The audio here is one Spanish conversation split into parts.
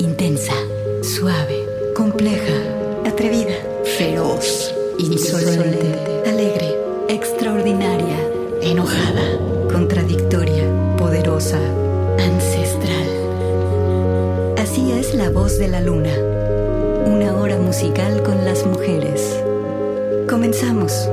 intensa, suave, compleja, atrevida, feroz, insolente, alegre, extraordinaria, enojada, contradictoria, poderosa, ancestral. Así es la voz de la luna. Una hora musical con las mujeres. Comenzamos.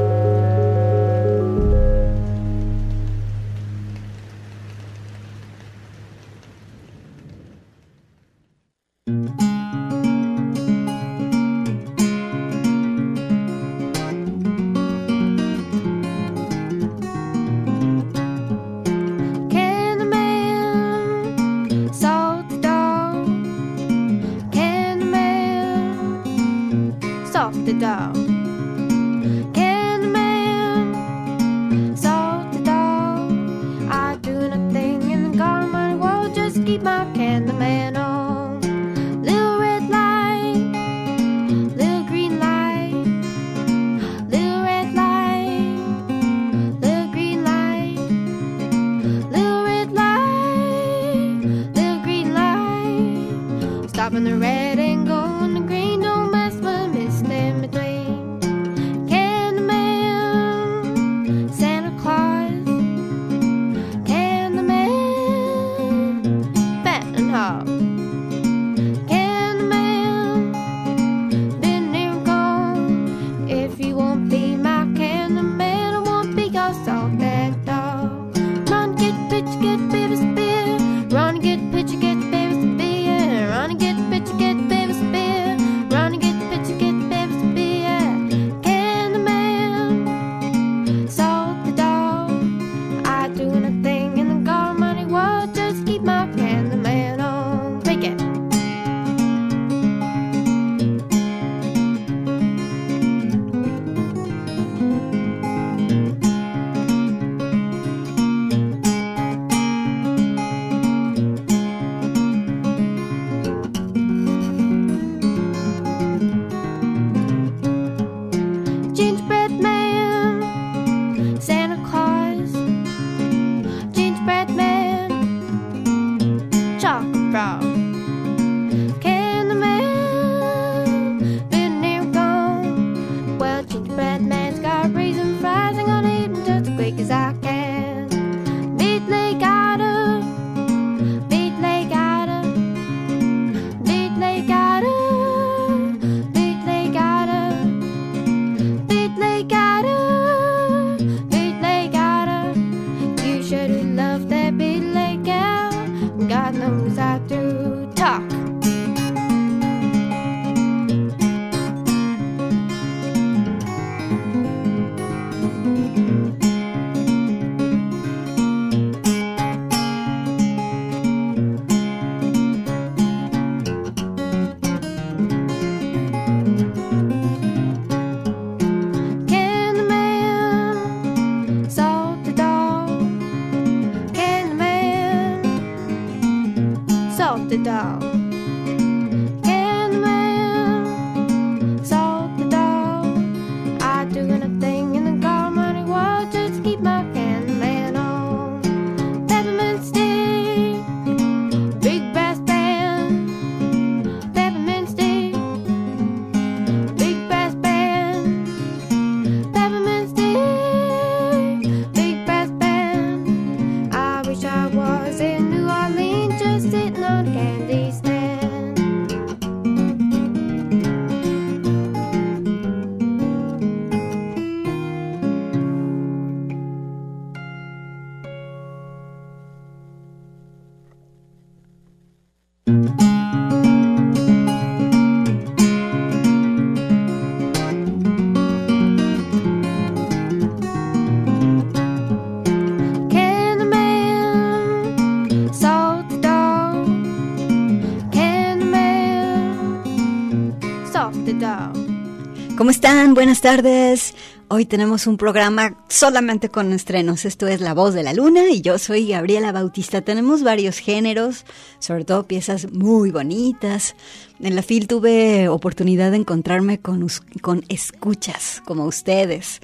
Buenas tardes. Hoy tenemos un programa solamente con estrenos. Esto es La Voz de la Luna y yo soy Gabriela Bautista. Tenemos varios géneros, sobre todo piezas muy bonitas. En la FIL tuve oportunidad de encontrarme con, con escuchas como ustedes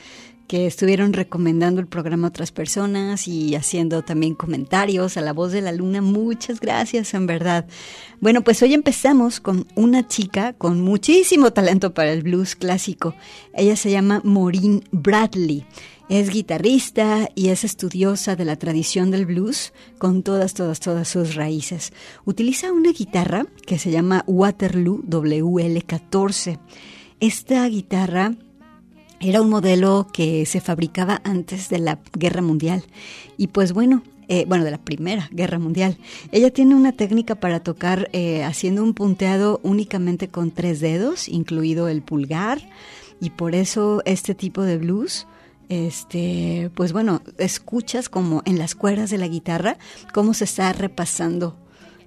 que estuvieron recomendando el programa a otras personas y haciendo también comentarios a la voz de la luna. Muchas gracias, en verdad. Bueno, pues hoy empezamos con una chica con muchísimo talento para el blues clásico. Ella se llama Maureen Bradley. Es guitarrista y es estudiosa de la tradición del blues con todas, todas, todas sus raíces. Utiliza una guitarra que se llama Waterloo WL14. Esta guitarra era un modelo que se fabricaba antes de la Guerra Mundial. Y pues bueno, eh, bueno, de la Primera Guerra Mundial. Ella tiene una técnica para tocar eh, haciendo un punteado únicamente con tres dedos, incluido el pulgar, y por eso este tipo de blues este, pues bueno, escuchas como en las cuerdas de la guitarra cómo se está repasando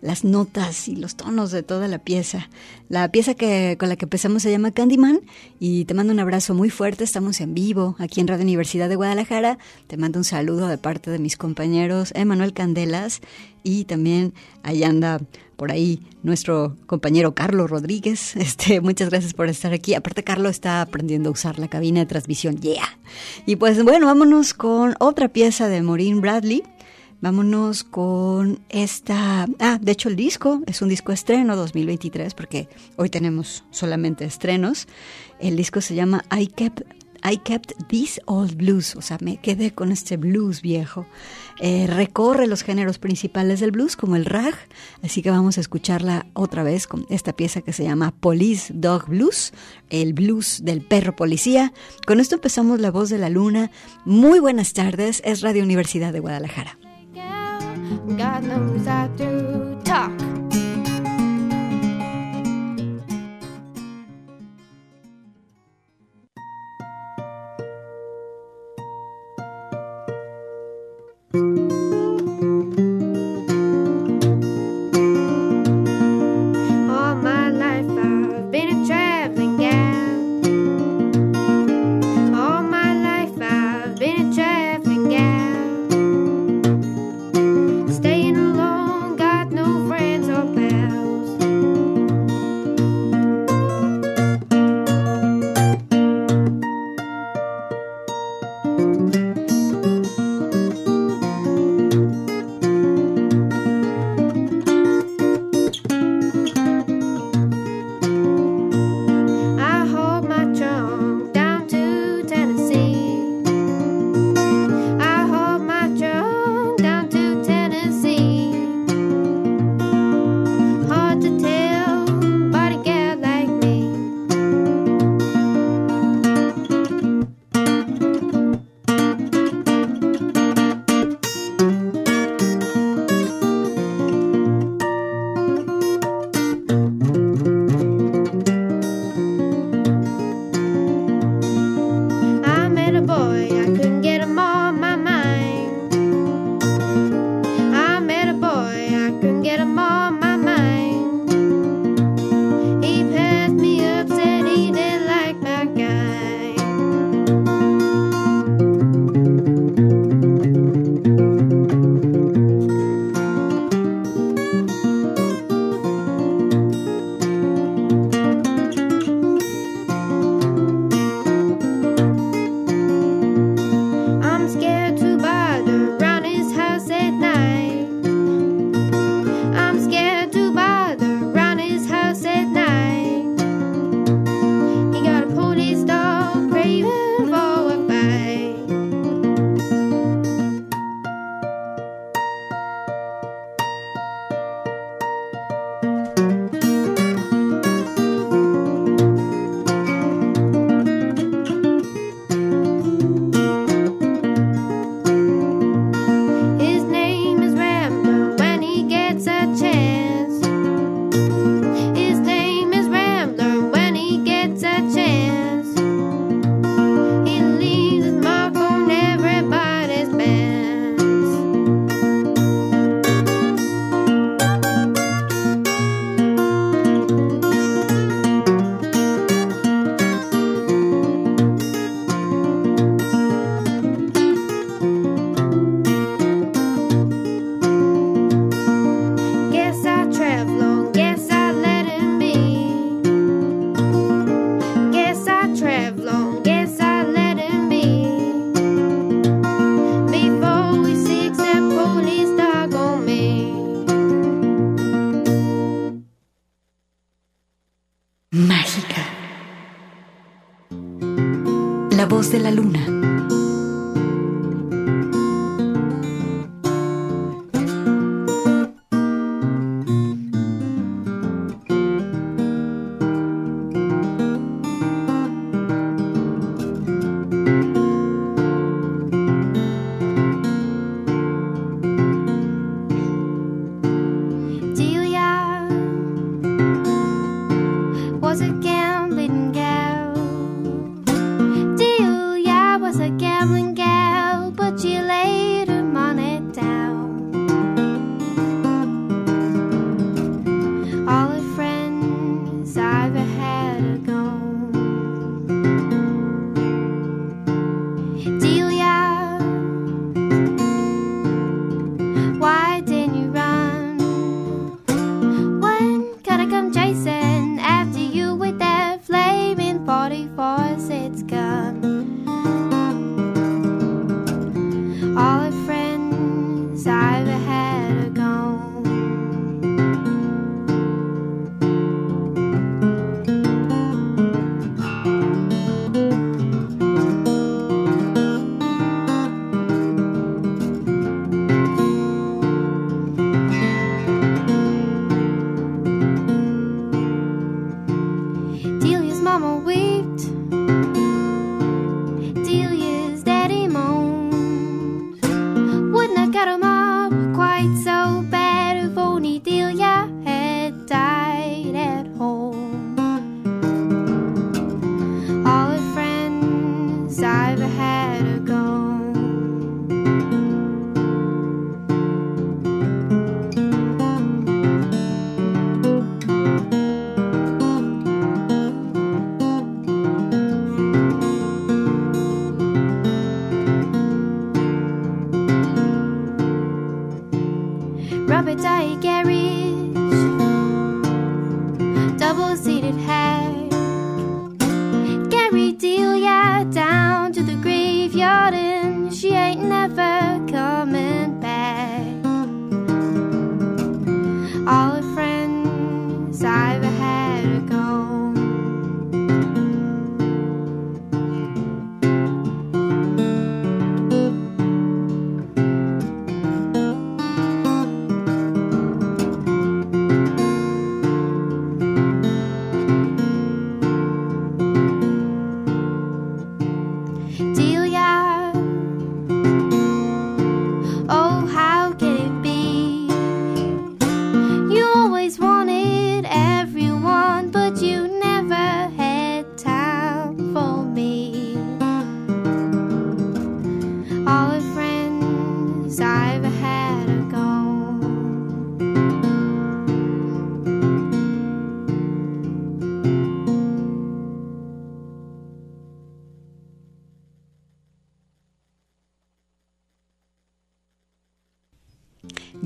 las notas y los tonos de toda la pieza. La pieza que, con la que empezamos se llama Candyman y te mando un abrazo muy fuerte. Estamos en vivo aquí en Radio Universidad de Guadalajara. Te mando un saludo de parte de mis compañeros Emanuel Candelas y también ahí anda por ahí nuestro compañero Carlos Rodríguez. Este, muchas gracias por estar aquí. Aparte, Carlos está aprendiendo a usar la cabina de transmisión. Yeah. Y pues bueno, vámonos con otra pieza de Maureen Bradley. Vámonos con esta. Ah, de hecho, el disco es un disco estreno 2023, porque hoy tenemos solamente estrenos. El disco se llama I Kept, I Kept This Old Blues, o sea, me quedé con este blues viejo. Eh, recorre los géneros principales del blues, como el rag, así que vamos a escucharla otra vez con esta pieza que se llama Police Dog Blues, el blues del perro policía. Con esto empezamos La Voz de la Luna. Muy buenas tardes, es Radio Universidad de Guadalajara. God knows I do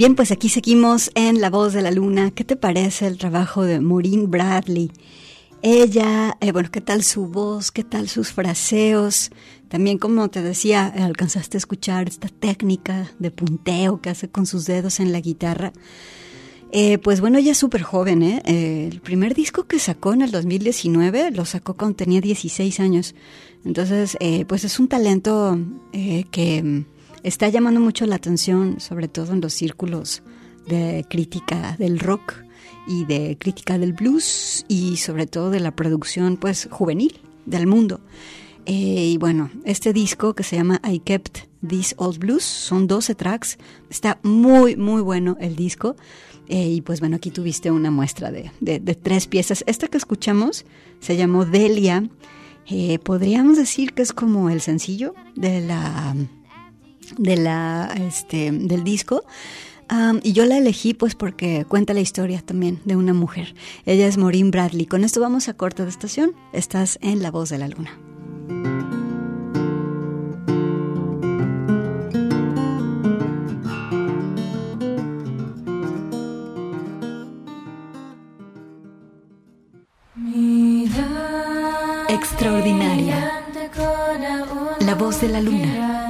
Bien, pues aquí seguimos en La Voz de la Luna. ¿Qué te parece el trabajo de Maureen Bradley? Ella, eh, bueno, ¿qué tal su voz? ¿Qué tal sus fraseos? También, como te decía, alcanzaste a escuchar esta técnica de punteo que hace con sus dedos en la guitarra. Eh, pues bueno, ella es súper joven, ¿eh? ¿eh? El primer disco que sacó en el 2019 lo sacó cuando tenía 16 años. Entonces, eh, pues es un talento eh, que está llamando mucho la atención, sobre todo en los círculos de crítica del rock y de crítica del blues y sobre todo de la producción pues juvenil del mundo. Eh, y bueno, este disco que se llama I Kept These Old Blues son 12 tracks, está muy muy bueno el disco. Eh, y pues bueno, aquí tuviste una muestra de, de- tres piezas. Esta que escuchamos se llamó Delia. Eh, podríamos decir que es como el sencillo de la de la este del disco. Y yo la elegí pues porque cuenta la historia también de una mujer. Ella es Maureen Bradley. Con esto vamos a corte de estación. Estás en La Voz de la Luna. Extraordinaria. La Voz de la Luna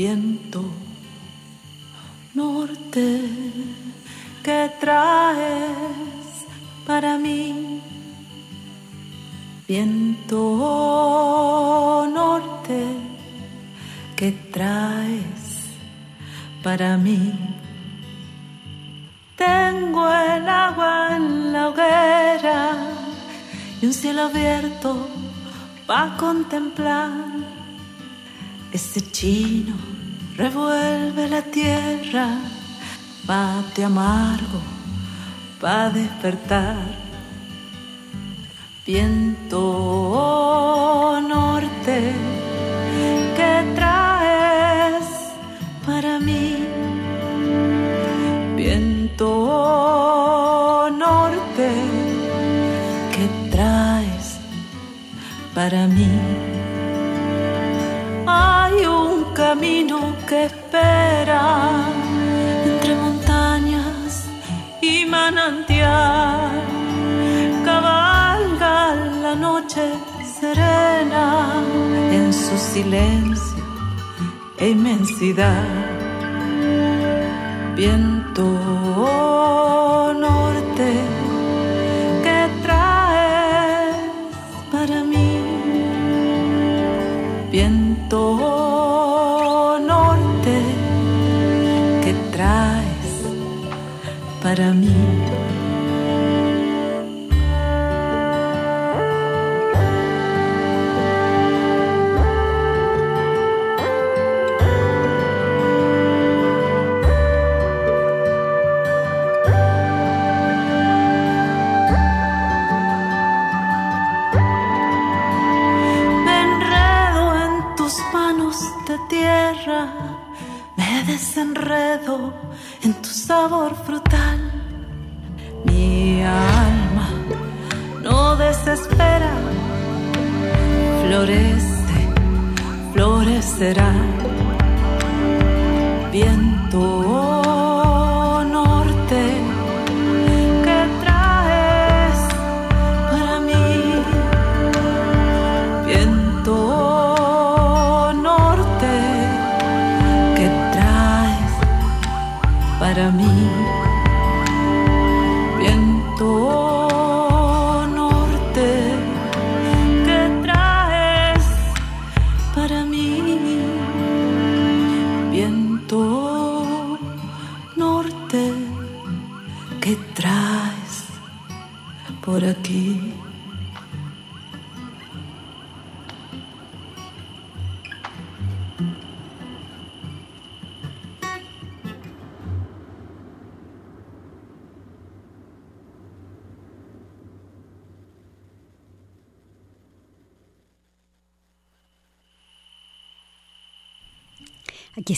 Viento norte que traes para mí, viento norte que traes para mí. Tengo el agua en la hoguera y un cielo abierto para contemplar ese chino revuelve la tierra, bate amargo pa' despertar. Viento norte que traes para mí. Viento norte que traes para mí camino que espera entre montañas y manantial. Cabalga la noche serena en su silencio e inmensidad.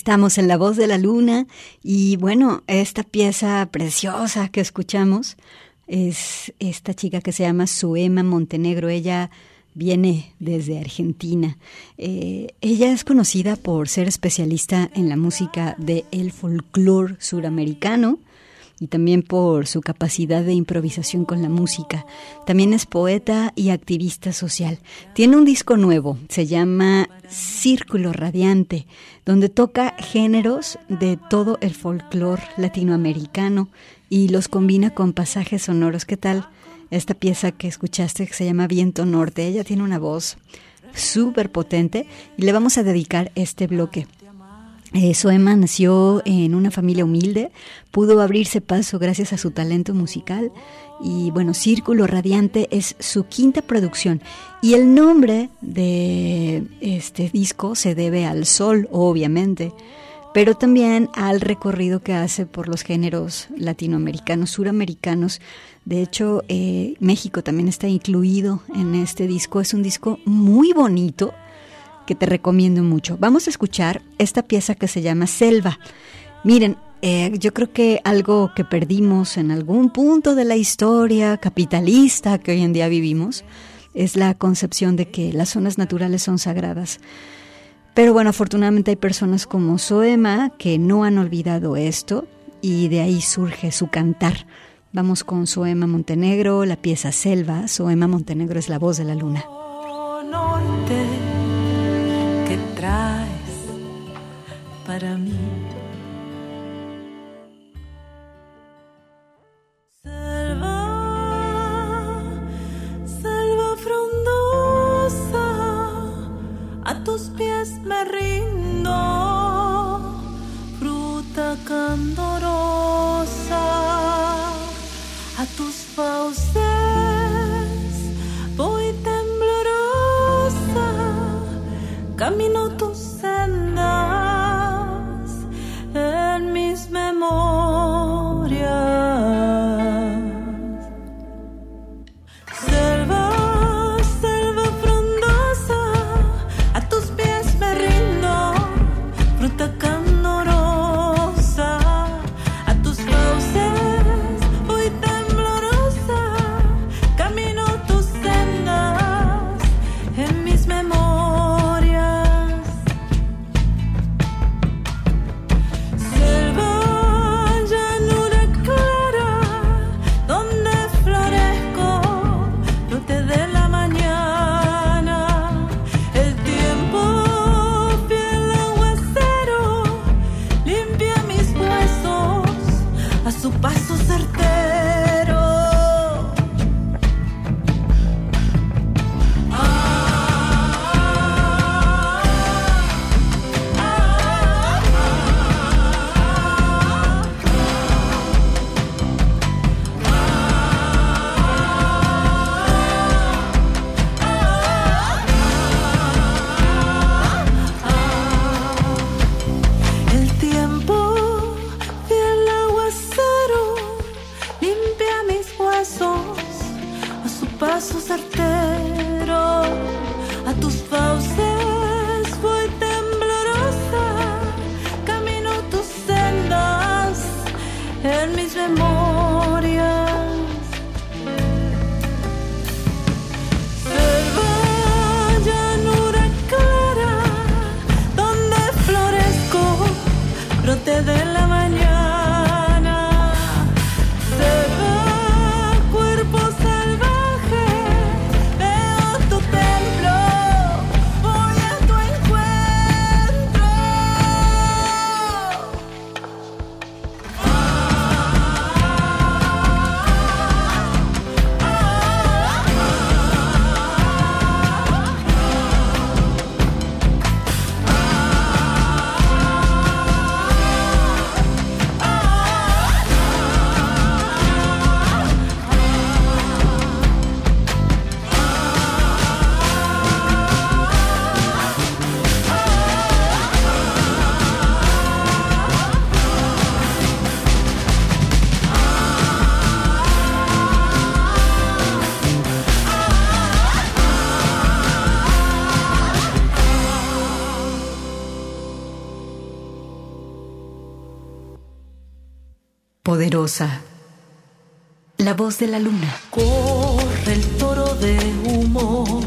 Estamos en La Voz de la Luna y bueno, esta pieza preciosa que escuchamos es esta chica que se llama Suema Montenegro. Ella viene desde Argentina. Eh, ella es conocida por ser especialista en la música del el folclore suramericano y también por su capacidad de improvisación con la música. También es poeta y activista social. Tiene un disco nuevo, se llama Círculo Radiante, donde toca géneros de todo el folclore latinoamericano y los combina con pasajes sonoros. ¿Qué tal? Esta pieza que escuchaste que se llama Viento Norte, ella tiene una voz súper potente y le vamos a dedicar este bloque. Eh, Soema nació en una familia humilde, pudo abrirse paso gracias a su talento musical y bueno, Círculo Radiante es su quinta producción y el nombre de este disco se debe al sol, obviamente, pero también al recorrido que hace por los géneros latinoamericanos, suramericanos. De hecho, eh, México también está incluido en este disco. Es un disco muy bonito que te recomiendo mucho. Vamos a escuchar esta pieza que se llama Selva. Miren, eh, yo creo que algo que perdimos en algún punto de la historia capitalista que hoy en día vivimos es la concepción de que las zonas naturales son sagradas. Pero bueno, afortunadamente hay personas como Soema que no han olvidado esto y de ahí surge su cantar. Vamos con Soema Montenegro, la pieza Selva. Soema Montenegro es la voz de la luna. norte para mí. Selva, selva frondosa, a tus pies me rindo, fruta candorosa. poderosa. La voz de la luna. Corre el toro de humo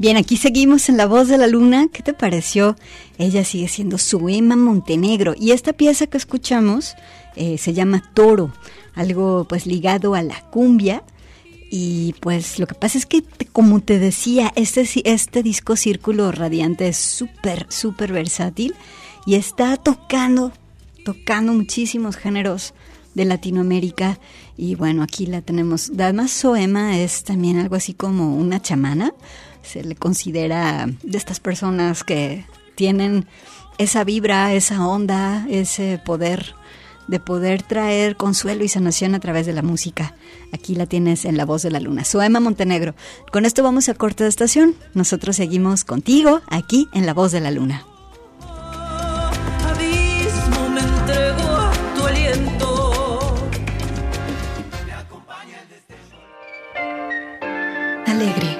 Bien, aquí seguimos en La Voz de la Luna. ¿Qué te pareció? Ella sigue siendo Suema Montenegro. Y esta pieza que escuchamos eh, se llama Toro, algo pues ligado a la cumbia. Y pues lo que pasa es que, como te decía, este, este disco Círculo Radiante es súper, súper versátil y está tocando, tocando muchísimos géneros de Latinoamérica. Y bueno, aquí la tenemos. Además, Soema es también algo así como una chamana. Se le considera de estas personas que tienen esa vibra, esa onda, ese poder de poder traer consuelo y sanación a través de la música. Aquí la tienes en La Voz de la Luna. Soema Montenegro. Con esto vamos a corte de estación. Nosotros seguimos contigo aquí en La Voz de la Luna. Alegre.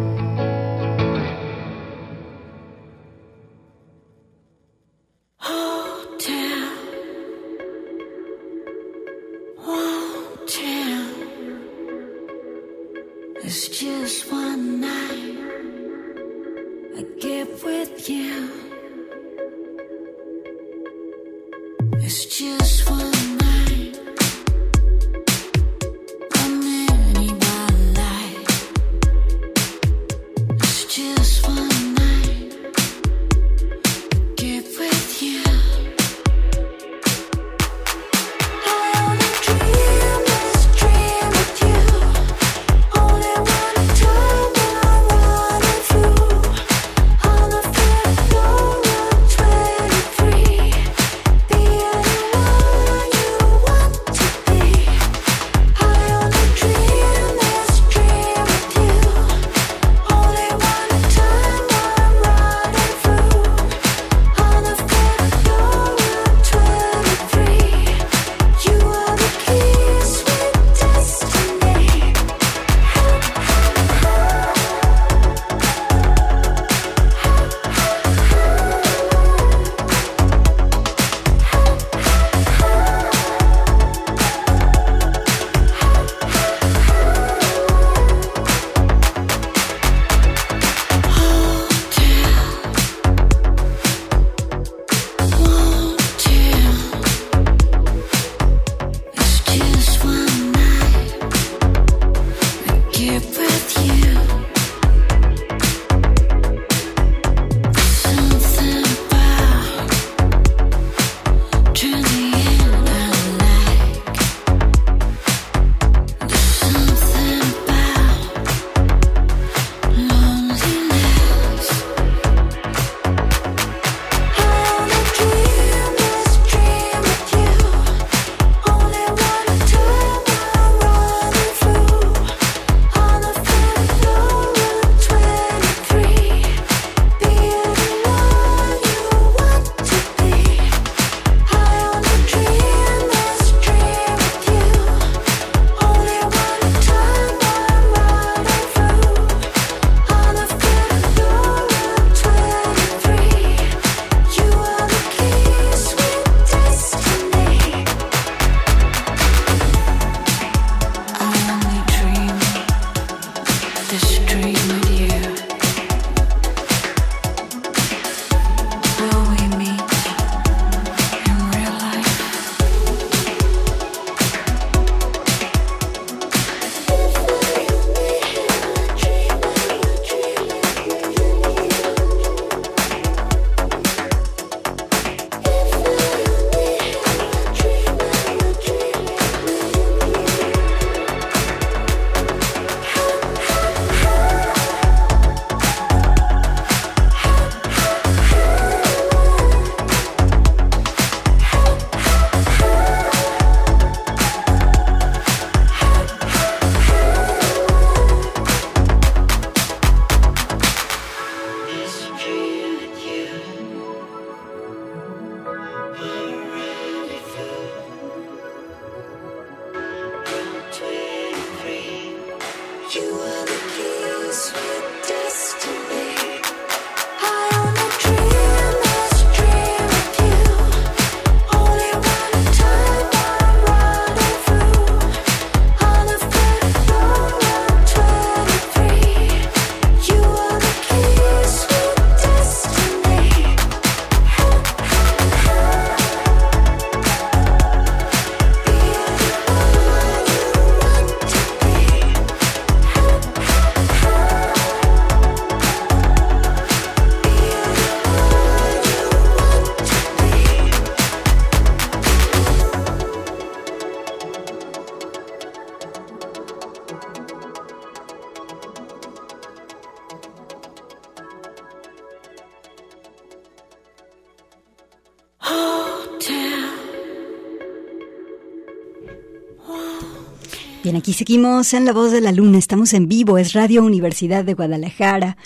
Bien, aquí seguimos en La Voz de la Luna, estamos en vivo, es Radio Universidad de Guadalajara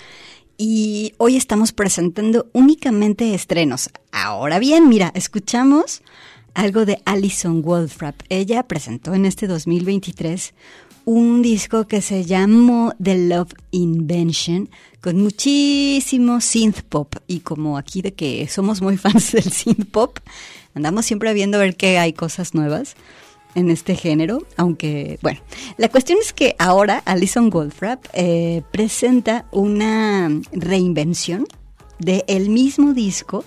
y hoy estamos presentando únicamente estrenos. Ahora bien, mira, escuchamos algo de Alison Wolfrap. Ella presentó en este 2023 un disco que se llamó The Love Invention con muchísimo synth pop y como aquí de que somos muy fans del synth pop, andamos siempre viendo a ver que hay cosas nuevas en este género, aunque, bueno, la cuestión es que ahora Alison Goldfrapp eh, presenta una reinvención el mismo disco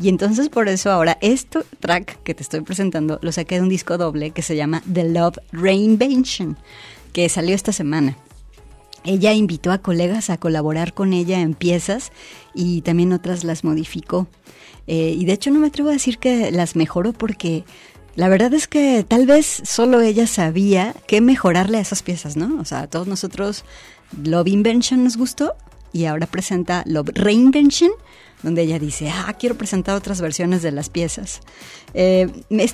y entonces por eso ahora este track que te estoy presentando lo saqué de un disco doble que se llama The Love Reinvention, que salió esta semana. Ella invitó a colegas a colaborar con ella en piezas y también otras las modificó. Eh, y de hecho no me atrevo a decir que las mejoró porque la verdad es que tal vez solo ella sabía qué mejorarle a esas piezas, ¿no? O sea, a todos nosotros Love Invention nos gustó y ahora presenta Love Reinvention, donde ella dice, ah, quiero presentar otras versiones de las piezas. Eh,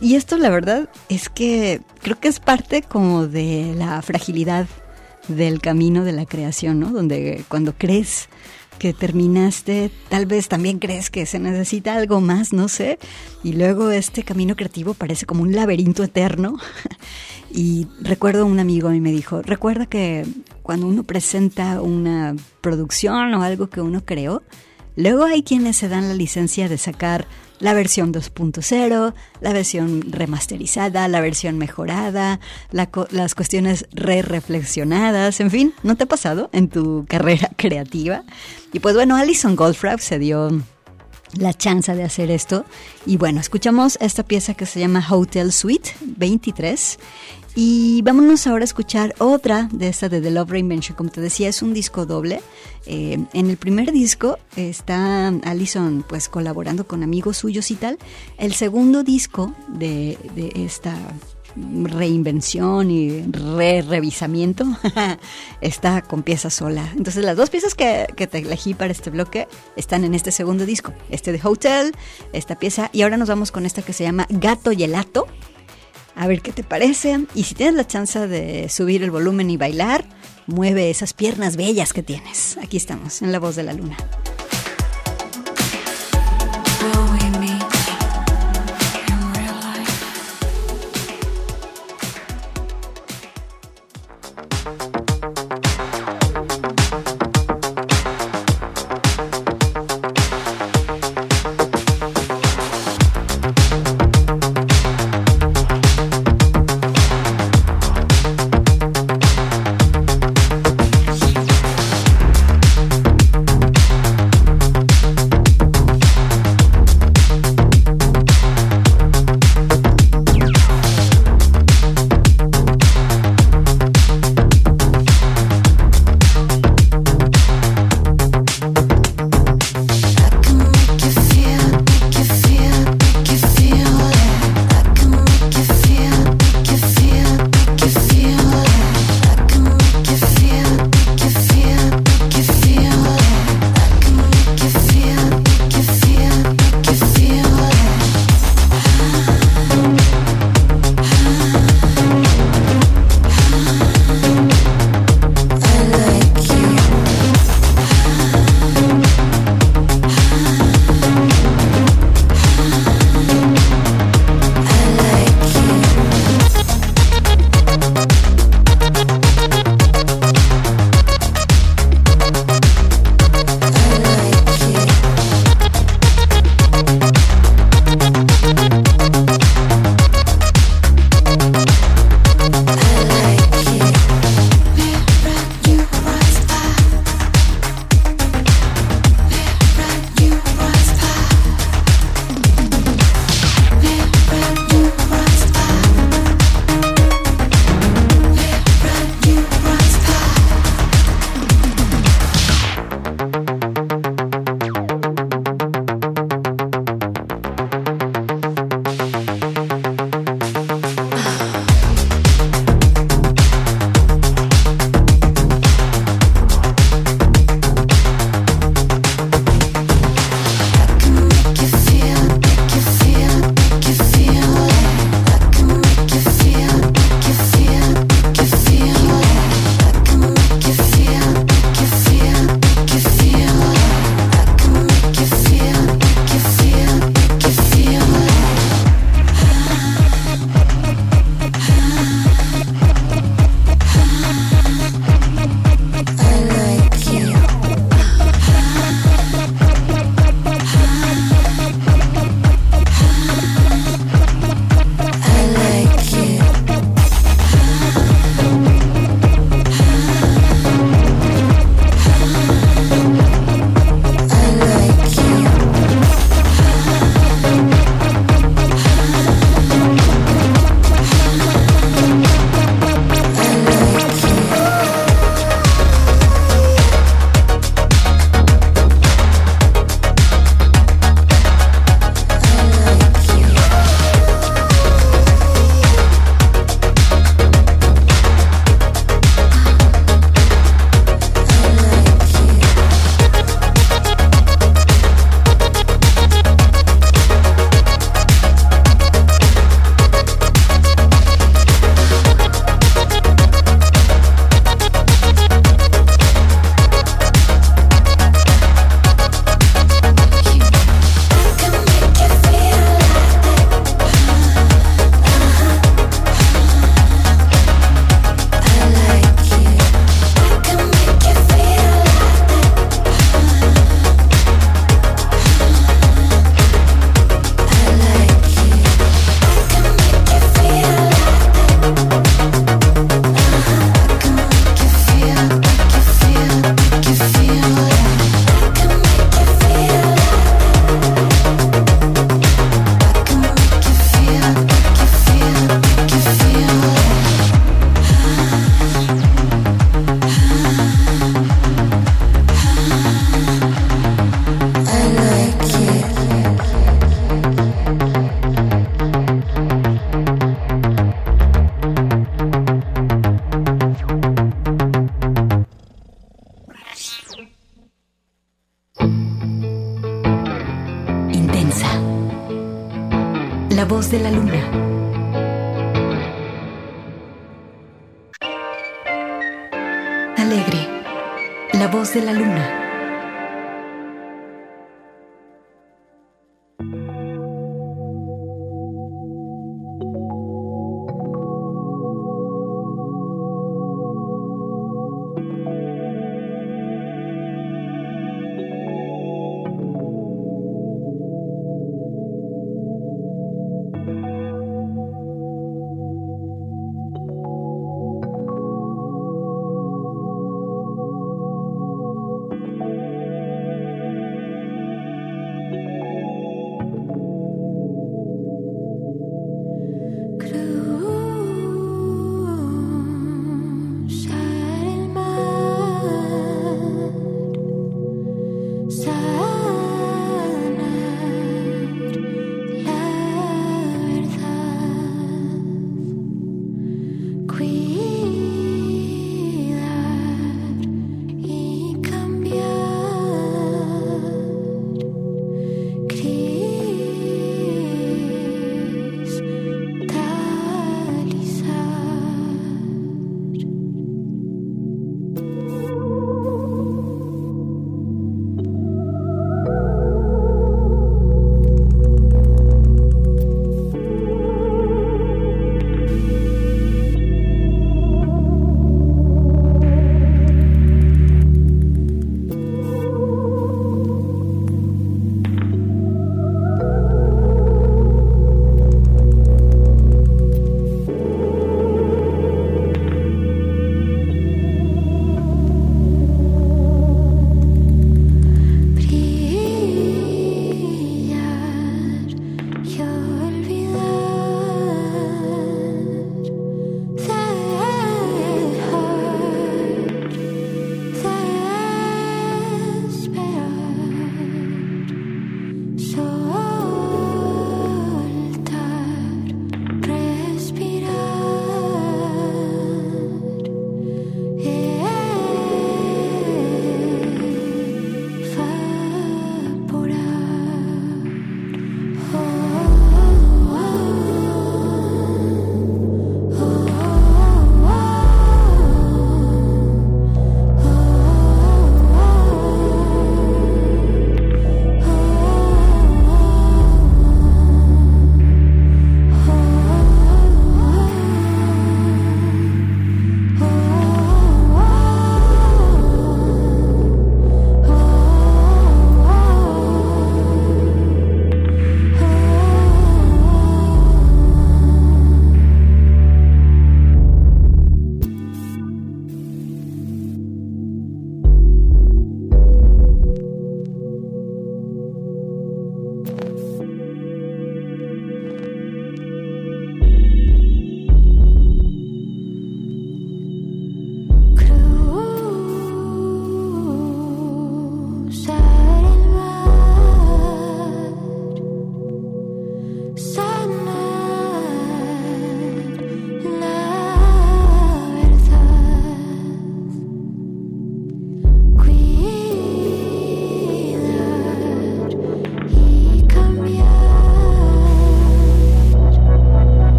y esto la verdad es que creo que es parte como de la fragilidad del camino de la creación, ¿no? Donde cuando crees que terminaste, tal vez también crees que se necesita algo más, no sé, y luego este camino creativo parece como un laberinto eterno. y recuerdo un amigo a mí me dijo, recuerda que cuando uno presenta una producción o algo que uno creó, luego hay quienes se dan la licencia de sacar la versión 2.0, la versión remasterizada, la versión mejorada, las cuestiones re-reflexionadas, en fin, ¿no te ha pasado en tu carrera creativa? Y pues bueno, Alison Goldfrapp se dio la chance de hacer esto. Y bueno, escuchamos esta pieza que se llama Hotel Suite 23 y vámonos ahora a escuchar otra de esta de The Love Reinvention. Como te decía, es un disco doble. Eh, en el primer disco está Allison pues colaborando con amigos suyos y tal. El segundo disco de, esta reinvención y re-revisamiento está con pieza sola. Entonces las dos piezas que, te elegí para este bloque están en este segundo disco. Este de Hotel, esta pieza. Y ahora nos vamos con esta que se llama Gato y Elato a ver qué te parece. Y si tienes la chance de subir el volumen y bailar, mueve esas piernas bellas que tienes. Aquí estamos, en La Voz de la Luna.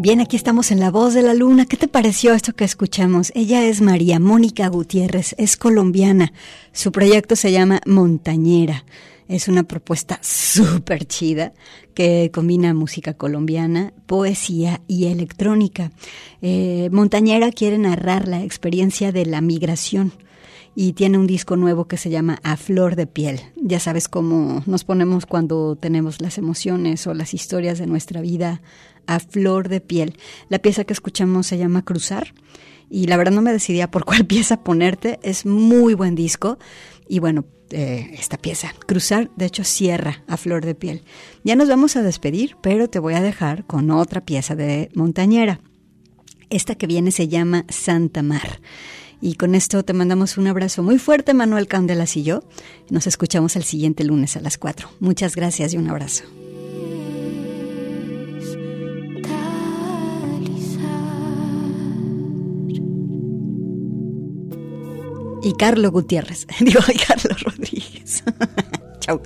Bien, aquí estamos en La Voz de la Luna. ¿Qué te pareció esto que escuchamos? Ella es María Mónica Gutiérrez, es colombiana. Su proyecto se llama Montañera. Es una propuesta súper chida que combina música colombiana, poesía y electrónica. Eh, Montañera quiere narrar la experiencia de la migración y tiene un disco nuevo que se llama A Flor de Piel. Ya sabes cómo nos ponemos cuando tenemos las emociones o las historias de nuestra vida a flor de piel. La pieza que escuchamos se llama Cruzar y la verdad no me decidía por cuál pieza ponerte. Es muy buen disco y bueno, eh, esta pieza, Cruzar, de hecho cierra a flor de piel. Ya nos vamos a despedir, pero te voy a dejar con otra pieza de Montañera. Esta que viene se llama Santa Mar. Y con esto te mandamos un abrazo muy fuerte, Manuel Candelas y yo. Nos escuchamos el siguiente lunes a las 4. Muchas gracias y un abrazo. Y Carlos Gutiérrez. Digo, y Carlos Rodríguez. Chau.